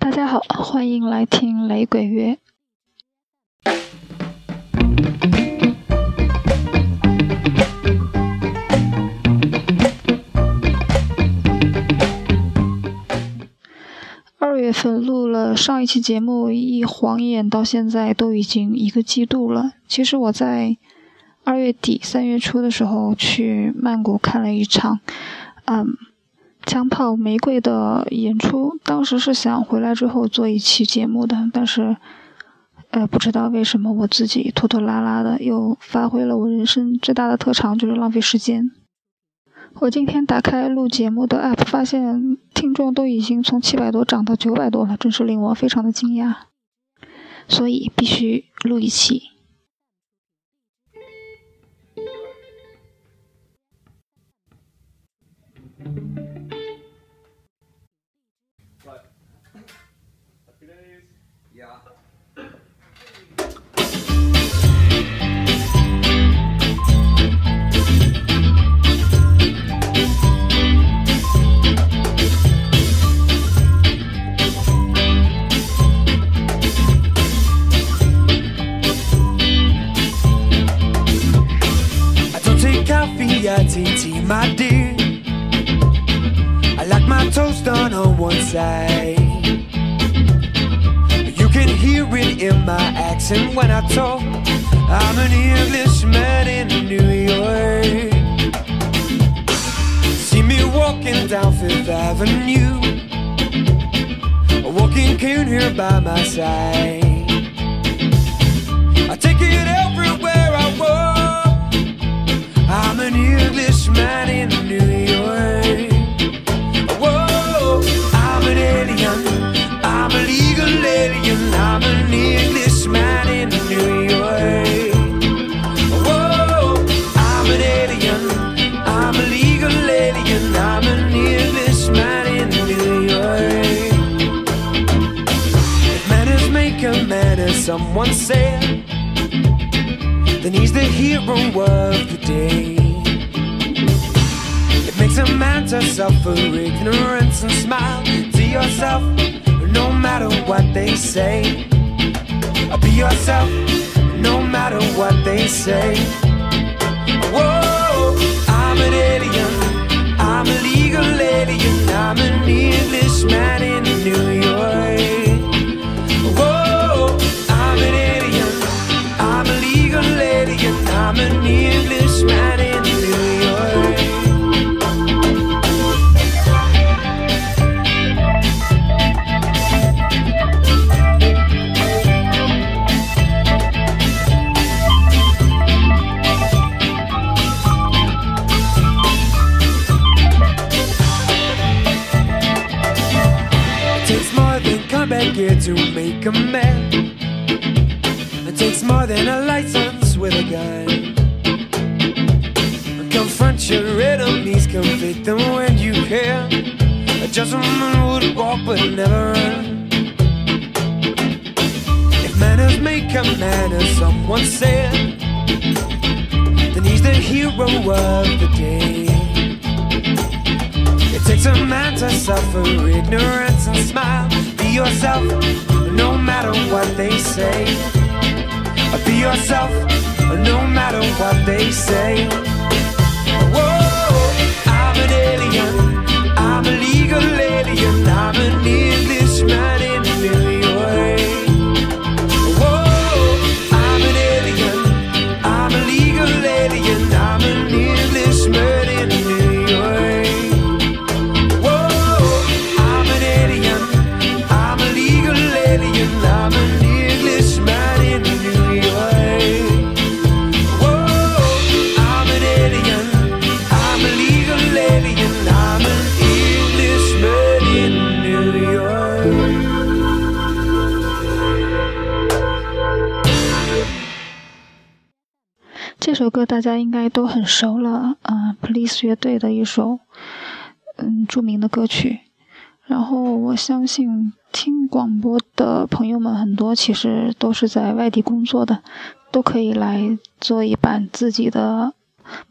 大家好，欢迎来听雷鬼乐。二月份录了上一期节目，一晃眼到现在都已经一个季度了。其实我在二月底三月初的时候去曼谷看了一场，嗯。枪炮玫瑰的演出，当时是想回来之后做一期节目的，但是，呃，不知道为什么我自己拖拖拉拉的，又发挥了我人生最大的特长，就是浪费时间。我今天打开录节目的 app，发现听众都已经从七百多涨到九百多了，真是令我非常的惊讶，所以必须录一期。Down Fifth Avenue. A walking cane here by my side. I take it everywhere I walk. I'm an Englishman in New York. Whoa, I'm an alien. I'm a legal alien. I'm an Englishman someone said then he's the hero of the day. It makes a man to suffer ignorance and smile to yourself, no matter what they say. Be yourself, no matter what they say. A man. It takes more than a license with a gun. Confront your enemies, convict them when you can. A gentleman would walk but never run. If manners make a man, as someone said, then he's the hero of the day. It takes a man to suffer ignorance and smile. Be yourself, matter what they say. Be yourself, no matter what they say. Whoa, I'm an alien, I'm a legal alien, I'm an Englishman 这首歌大家应该都很熟了，啊、p o l i c e 乐队的一首嗯著名的歌曲。然后我相信听广播的朋友们很多其实都是在外地工作的，都可以来做一版自己的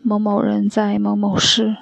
某某人在某某市。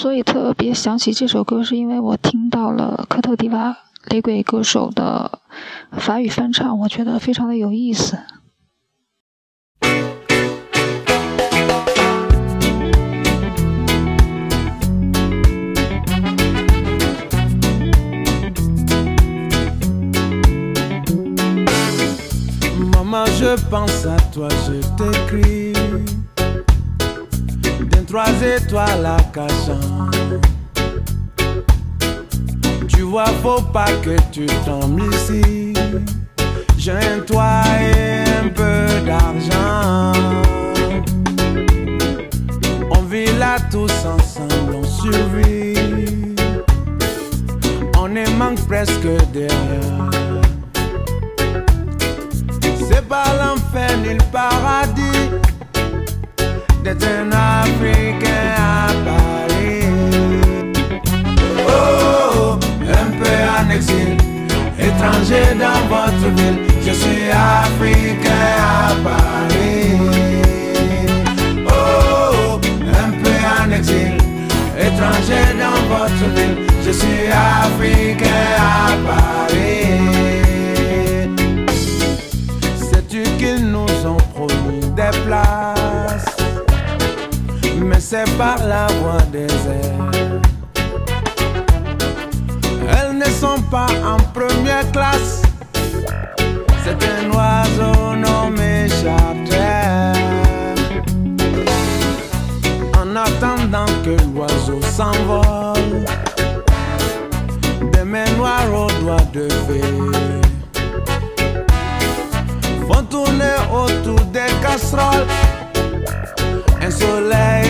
所以特别想起这首歌，是因为我听到了科特迪瓦雷鬼歌手的法语翻唱，我觉得非常的有意思。trois étoiles à cachant. Tu vois, faut pas que tu tombes ici. J'ai un toit et un peu d'argent. On vit là tous ensemble, on survit. On est manque presque derrière. C'est pas l'enfer ni le paradis étranger dans votre ville, je suis Africain à Paris. Oh, un peu en exil, étranger dans votre ville, je suis Africain à Paris. C'est par la voie des airs. Elles ne sont pas en première classe. C'est un oiseau nommé charter. En attendant que l'oiseau s'envole, des mains noires aux doigts de fée font tourner autour des casseroles un soleil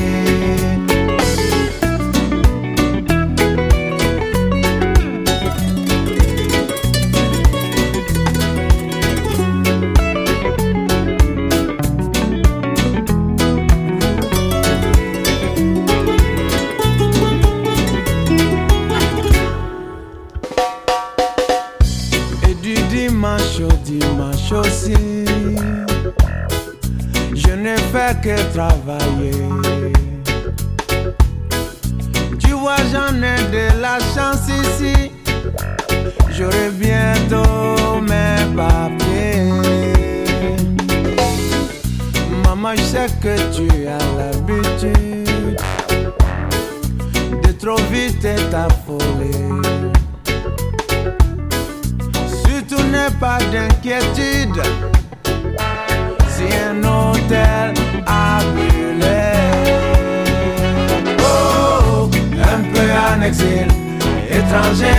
Que travailler.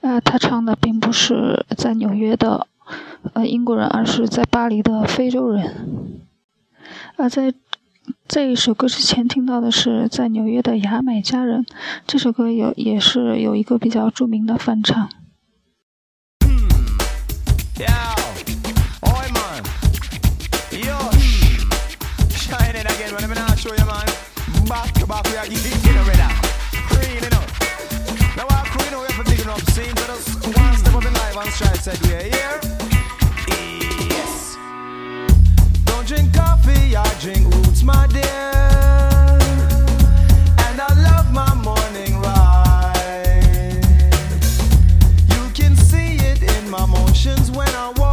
啊，他唱的并不是在纽约的呃英国人，而是在巴黎的非洲人。啊、在这一首歌之前听到的是在纽约的牙买加人，这首歌有也是有一个比较著名的翻唱。Back to back, we are getting it up. Sing to us one step up in life and stride said we are here. Yes. Don't drink coffee, I drink roots, my dear. And I love my morning ride. You can see it in my motions when I walk.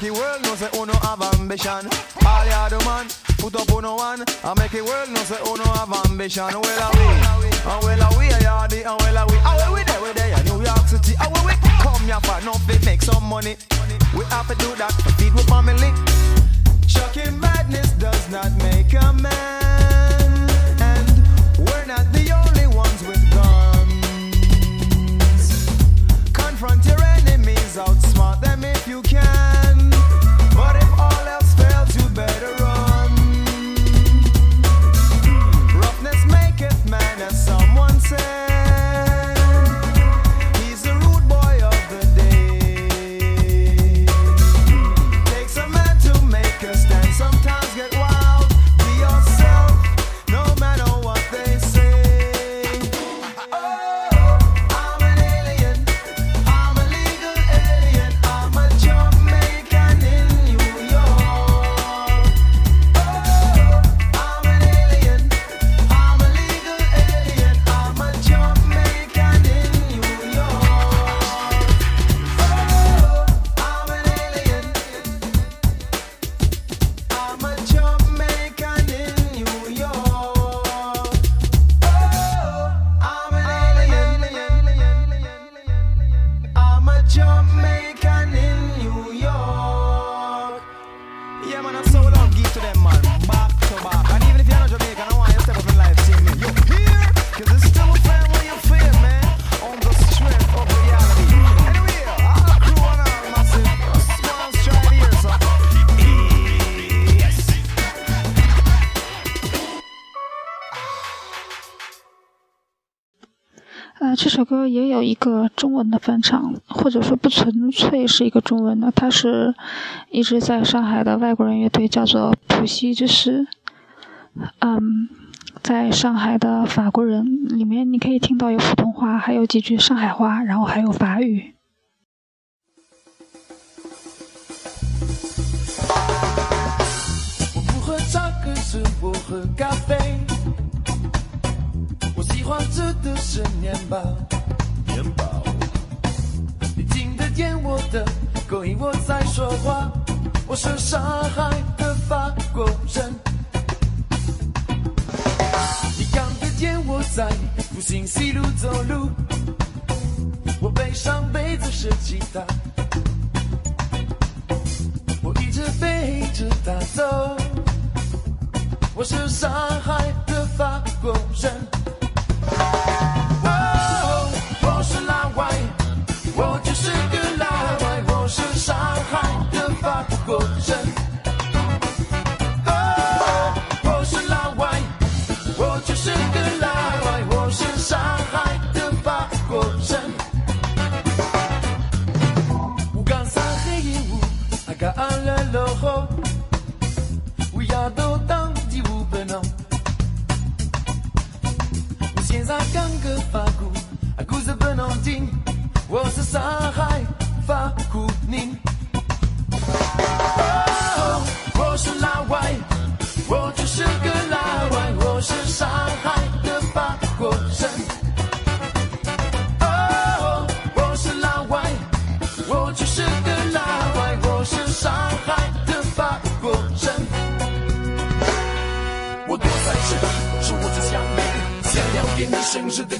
Make it world know say oh, uno have ambition. All ya the man, put up on one. I make it world know say oh, uno have ambition. Well a we, and well a we a yardy, and well a we. And well we there, we there, New York City. And well we come here for nothing, make some money. We have to do that to feed with family. Shocking madness does not make a man, and we're not the only ones with guns. Confront your 这首歌也有一个中文的翻唱，或者说不纯粹是一个中文的，它是一支在上海的外国人乐队，叫做普希之师。嗯，在上海的法国人里面，你可以听到有普通话，还有几句上海话，然后还有法语。我不喝茶，可是我喝咖啡。我喜欢吃的是面包，面包。你听得见我的口音，我在说话。我是上海的法国人。你看得见我在复兴西路走路，我背上背着是吉他。我一直背着它走。我是上海的法国人。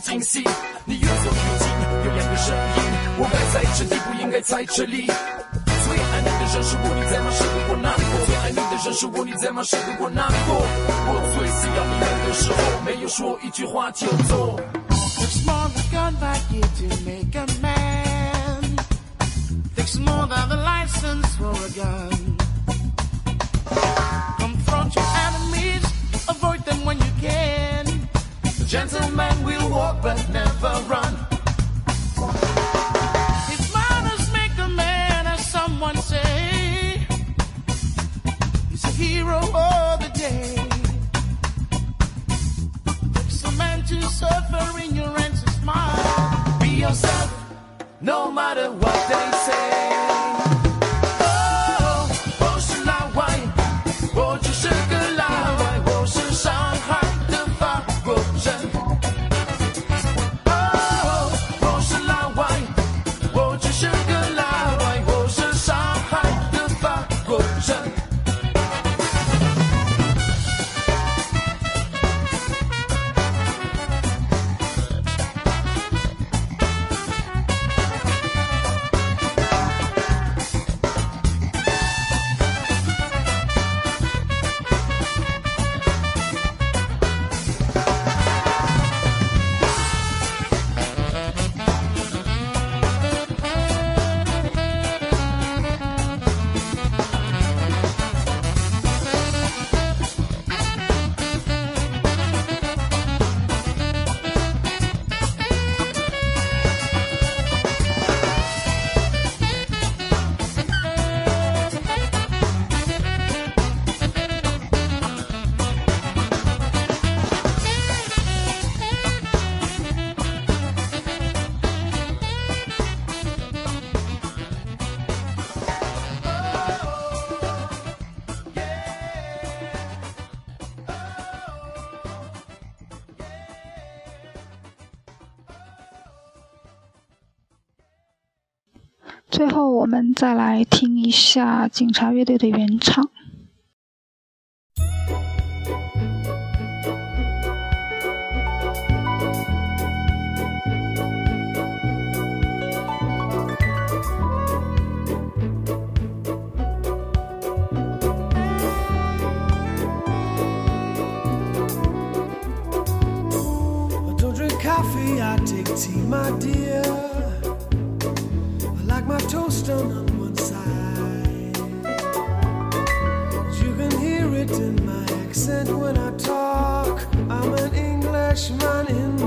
惊喜。你越走越近，有两个声音，我该在这里，不应该在这里。最爱你的人是我，你在吗？是我难过。最爱你的人是我，你在吗？是我难过。我最需要你们的时候，没有说一句话就走。Takes more than a gun back here to make a man. Takes more than the license for a gun. No matter what they say. 最后我们再来听一下警察乐队的原唱。freshman in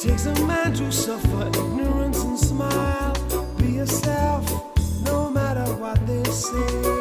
takes a man to suffer ignorance and smile. Be yourself, no matter what they say.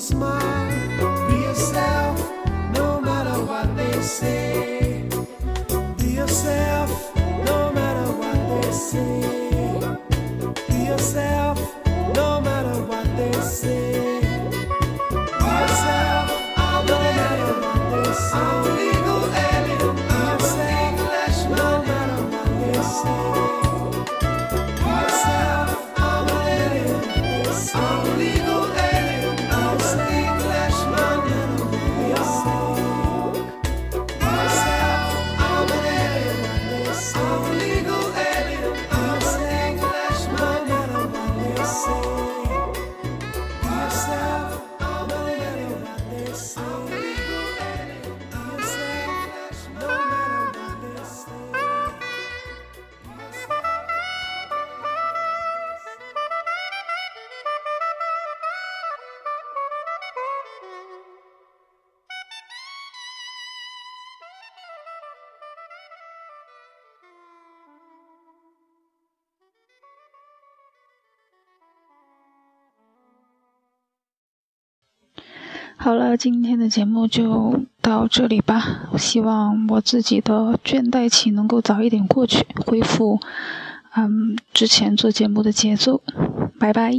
smile. Be yourself, no matter what they say. 好了今天的节目就到这里吧。希望我自己的倦怠期能够早一点过去恢复嗯之前做节目的节奏。拜拜。